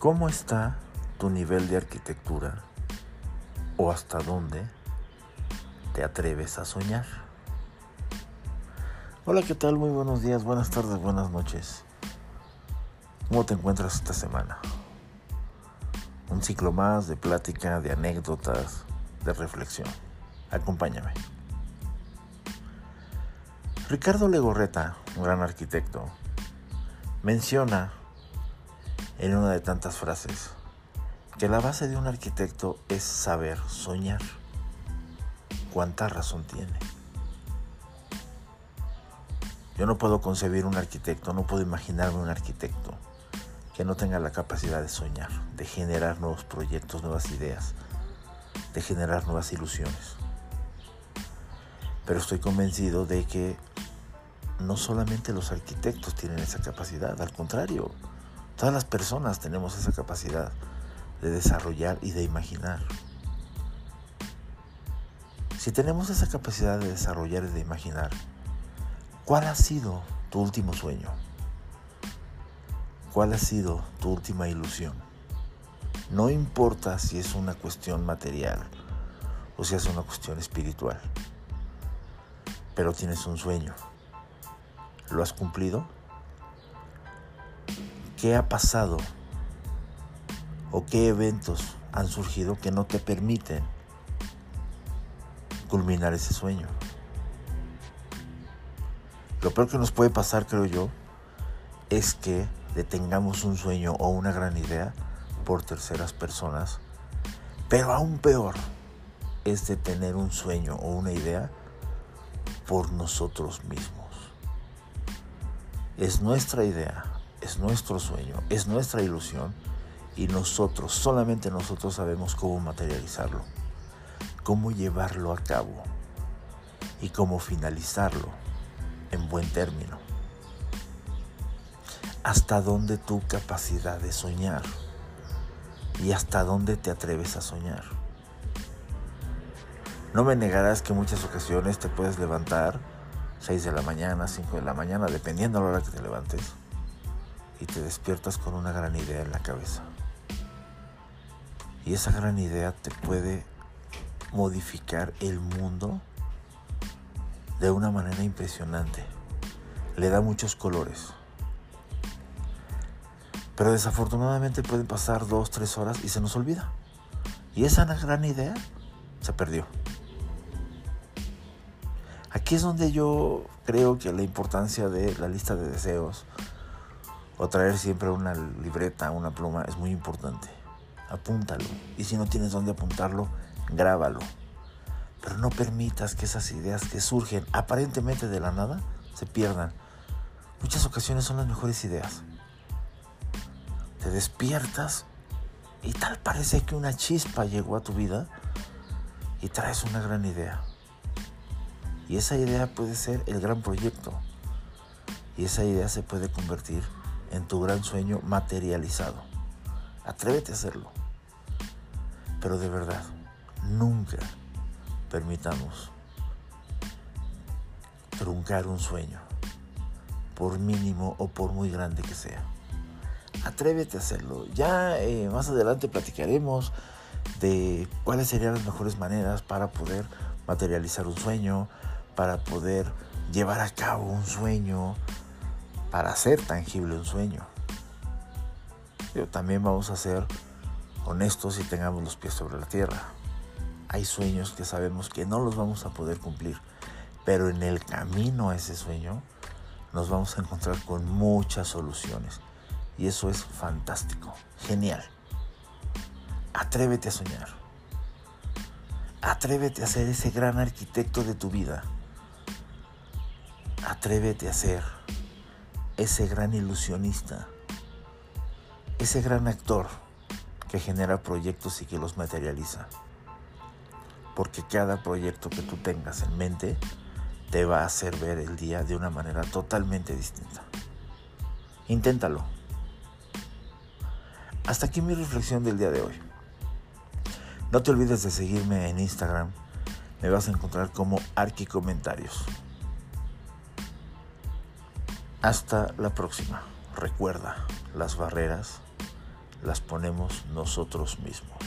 ¿Cómo está tu nivel de arquitectura o hasta dónde te atreves a soñar? Hola, ¿qué tal? Muy buenos días, buenas tardes, buenas noches. ¿Cómo te encuentras esta semana? Un ciclo más de plática, de anécdotas, de reflexión. Acompáñame. Ricardo Legorreta, un gran arquitecto, menciona en una de tantas frases que la base de un arquitecto es saber soñar. ¿Cuánta razón tiene? Yo no puedo concebir un arquitecto, no puedo imaginarme un arquitecto que no tenga la capacidad de soñar, de generar nuevos proyectos, nuevas ideas, de generar nuevas ilusiones. Pero estoy convencido de que no solamente los arquitectos tienen esa capacidad, al contrario, todas las personas tenemos esa capacidad de desarrollar y de imaginar. Si tenemos esa capacidad de desarrollar y de imaginar, ¿cuál ha sido tu último sueño? ¿Cuál ha sido tu última ilusión? No importa si es una cuestión material o si es una cuestión espiritual, pero tienes un sueño. ¿Lo has cumplido? ¿Qué ha pasado? ¿O qué eventos han surgido que no te permiten culminar ese sueño? Lo peor que nos puede pasar, creo yo, es que detengamos un sueño o una gran idea por terceras personas. Pero aún peor es detener un sueño o una idea por nosotros mismos. Es nuestra idea, es nuestro sueño, es nuestra ilusión y nosotros, solamente nosotros sabemos cómo materializarlo, cómo llevarlo a cabo y cómo finalizarlo en buen término. Hasta dónde tu capacidad de soñar y hasta dónde te atreves a soñar. No me negarás que en muchas ocasiones te puedes levantar 6 de la mañana, 5 de la mañana, dependiendo de la hora que te levantes, y te despiertas con una gran idea en la cabeza. Y esa gran idea te puede modificar el mundo de una manera impresionante. Le da muchos colores. Pero desafortunadamente pueden pasar dos, tres horas y se nos olvida. Y esa gran idea se perdió. Aquí es donde yo creo que la importancia de la lista de deseos o traer siempre una libreta, una pluma es muy importante. Apúntalo. Y si no tienes dónde apuntarlo, grábalo. Pero no permitas que esas ideas que surgen aparentemente de la nada se pierdan. Muchas ocasiones son las mejores ideas. Te despiertas y tal parece que una chispa llegó a tu vida y traes una gran idea. Y esa idea puede ser el gran proyecto. Y esa idea se puede convertir en tu gran sueño materializado. Atrévete a hacerlo. Pero de verdad, nunca permitamos truncar un sueño, por mínimo o por muy grande que sea. Atrévete a hacerlo. Ya eh, más adelante platicaremos de cuáles serían las mejores maneras para poder materializar un sueño, para poder llevar a cabo un sueño, para hacer tangible un sueño. Pero también vamos a ser honestos y tengamos los pies sobre la tierra. Hay sueños que sabemos que no los vamos a poder cumplir, pero en el camino a ese sueño nos vamos a encontrar con muchas soluciones. Y eso es fantástico, genial. Atrévete a soñar. Atrévete a ser ese gran arquitecto de tu vida. Atrévete a ser ese gran ilusionista, ese gran actor que genera proyectos y que los materializa. Porque cada proyecto que tú tengas en mente te va a hacer ver el día de una manera totalmente distinta. Inténtalo. Hasta aquí mi reflexión del día de hoy. No te olvides de seguirme en Instagram. Me vas a encontrar como Arqui Comentarios. Hasta la próxima. Recuerda, las barreras las ponemos nosotros mismos.